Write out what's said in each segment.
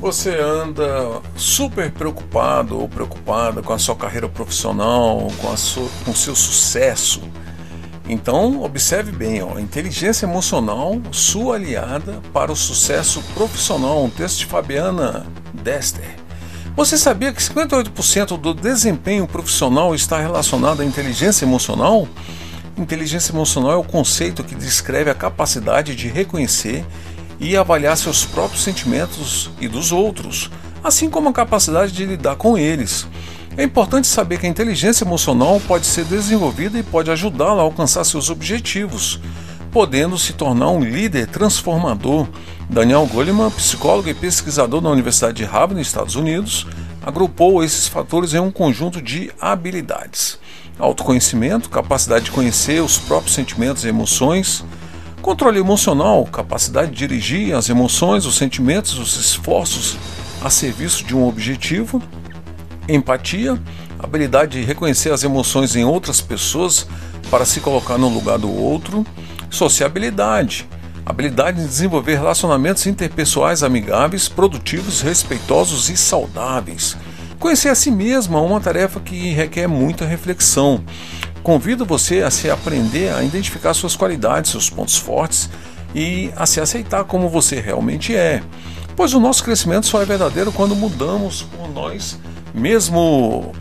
Você anda super preocupado ou preocupada com a sua carreira profissional, com, a sua, com o seu sucesso. Então, observe bem, ó, inteligência emocional, sua aliada para o sucesso profissional. Um texto de Fabiana Dester. Você sabia que 58% do desempenho profissional está relacionado à inteligência emocional? Inteligência emocional é o conceito que descreve a capacidade de reconhecer e avaliar seus próprios sentimentos e dos outros, assim como a capacidade de lidar com eles. É importante saber que a inteligência emocional pode ser desenvolvida e pode ajudá-la a alcançar seus objetivos, podendo se tornar um líder transformador. Daniel Goleman, psicólogo e pesquisador da Universidade de Harvard, nos Estados Unidos, agrupou esses fatores em um conjunto de habilidades: autoconhecimento, capacidade de conhecer os próprios sentimentos e emoções, Controle emocional, capacidade de dirigir as emoções, os sentimentos, os esforços a serviço de um objetivo. Empatia, habilidade de reconhecer as emoções em outras pessoas para se colocar no lugar do outro. Sociabilidade, habilidade de desenvolver relacionamentos interpessoais amigáveis, produtivos, respeitosos e saudáveis. Conhecer a si mesmo é uma tarefa que requer muita reflexão. Convido você a se aprender a identificar suas qualidades, seus pontos fortes e a se aceitar como você realmente é. Pois o nosso crescimento só é verdadeiro quando mudamos por nós mesmo.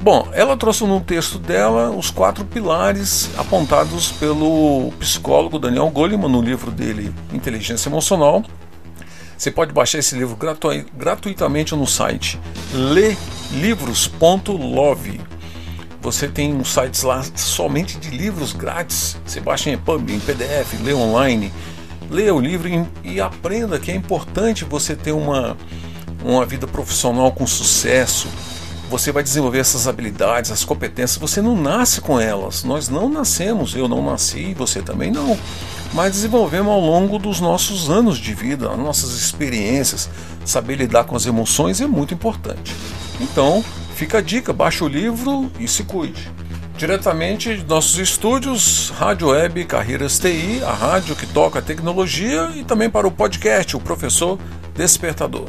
Bom, ela trouxe no texto dela os quatro pilares apontados pelo psicólogo Daniel Goleman no livro dele Inteligência Emocional. Você pode baixar esse livro gratu gratuitamente no site lelivros.love. Você tem um sites lá somente de livros grátis. Você baixa em EPUB, em PDF, lê online. Leia o livro e, aprenda que é importante você ter uma, uma vida profissional com sucesso. Você vai desenvolver essas habilidades, as competências. Você não nasce com elas. Nós não nascemos. Eu não nasci, você também não. Mas desenvolvemos ao longo dos nossos anos de vida, as nossas experiências. Saber lidar com as emoções é muito importante. Então, Fica a dica, baixe o livro e se cuide. Diretamente de nossos estúdios, Rádio Web Carreiras TI, a rádio que toca tecnologia, e também para o podcast, o Professor Despertador.